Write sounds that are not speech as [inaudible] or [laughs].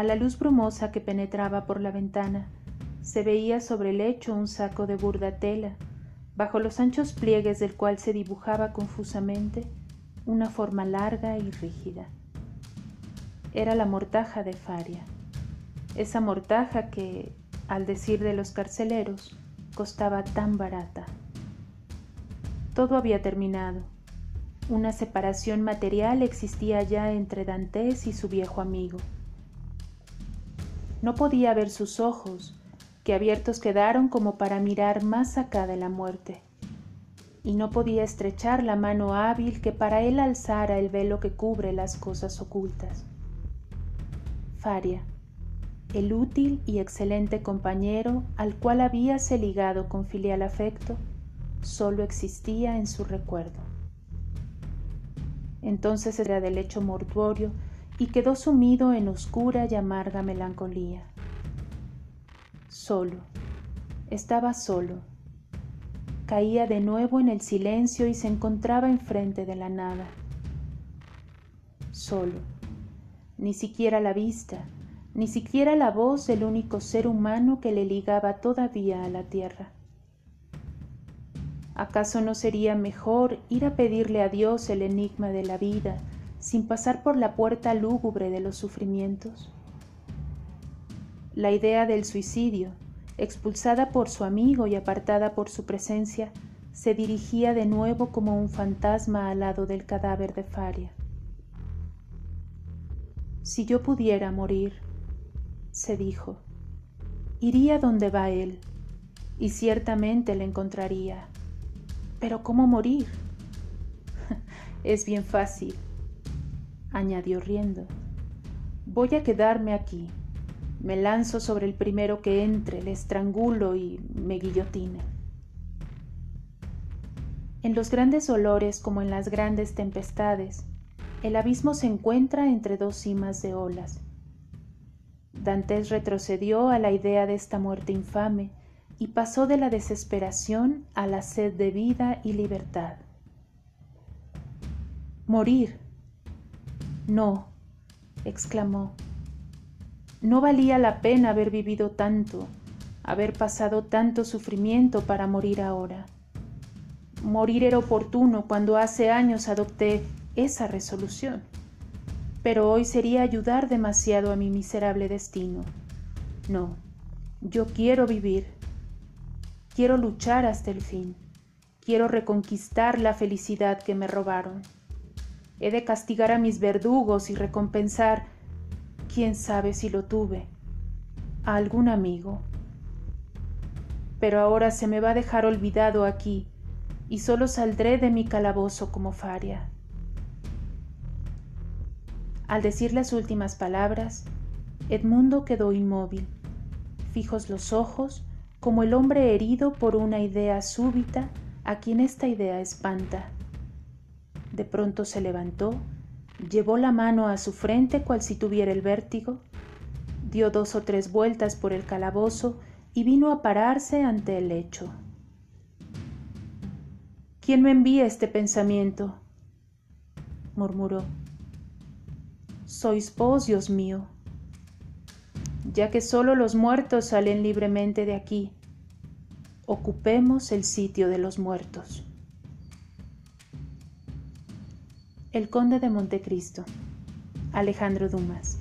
A la luz brumosa que penetraba por la ventana, se veía sobre el lecho un saco de burda tela, bajo los anchos pliegues del cual se dibujaba confusamente una forma larga y rígida. Era la mortaja de Faria, esa mortaja que, al decir de los carceleros, costaba tan barata. Todo había terminado. Una separación material existía ya entre Dantes y su viejo amigo. No podía ver sus ojos, que abiertos quedaron como para mirar más acá de la muerte, y no podía estrechar la mano hábil que para él alzara el velo que cubre las cosas ocultas. Faria, el útil y excelente compañero al cual habíase ligado con filial afecto, solo existía en su recuerdo. Entonces era del lecho mortuorio y quedó sumido en oscura y amarga melancolía. Solo, estaba solo. Caía de nuevo en el silencio y se encontraba enfrente de la nada. Solo, ni siquiera la vista, ni siquiera la voz del único ser humano que le ligaba todavía a la tierra. ¿Acaso no sería mejor ir a pedirle a Dios el enigma de la vida sin pasar por la puerta lúgubre de los sufrimientos? La idea del suicidio, expulsada por su amigo y apartada por su presencia, se dirigía de nuevo como un fantasma al lado del cadáver de Faria. Si yo pudiera morir, se dijo, iría donde va él, y ciertamente le encontraría pero ¿cómo morir? [laughs] es bien fácil, añadió riendo. Voy a quedarme aquí. Me lanzo sobre el primero que entre, le estrangulo y me guillotine. En los grandes olores como en las grandes tempestades, el abismo se encuentra entre dos cimas de olas. Dantes retrocedió a la idea de esta muerte infame y pasó de la desesperación a la sed de vida y libertad. Morir. No, exclamó. No valía la pena haber vivido tanto, haber pasado tanto sufrimiento para morir ahora. Morir era oportuno cuando hace años adopté esa resolución, pero hoy sería ayudar demasiado a mi miserable destino. No, yo quiero vivir Quiero luchar hasta el fin. Quiero reconquistar la felicidad que me robaron. He de castigar a mis verdugos y recompensar, quién sabe si lo tuve, a algún amigo. Pero ahora se me va a dejar olvidado aquí y solo saldré de mi calabozo como faria. Al decir las últimas palabras, Edmundo quedó inmóvil, fijos los ojos, como el hombre herido por una idea súbita a quien esta idea espanta. De pronto se levantó, llevó la mano a su frente cual si tuviera el vértigo, dio dos o tres vueltas por el calabozo y vino a pararse ante el lecho. ¿Quién me envía este pensamiento? murmuró. Sois vos, Dios mío ya que solo los muertos salen libremente de aquí. Ocupemos el sitio de los muertos. El Conde de Montecristo, Alejandro Dumas.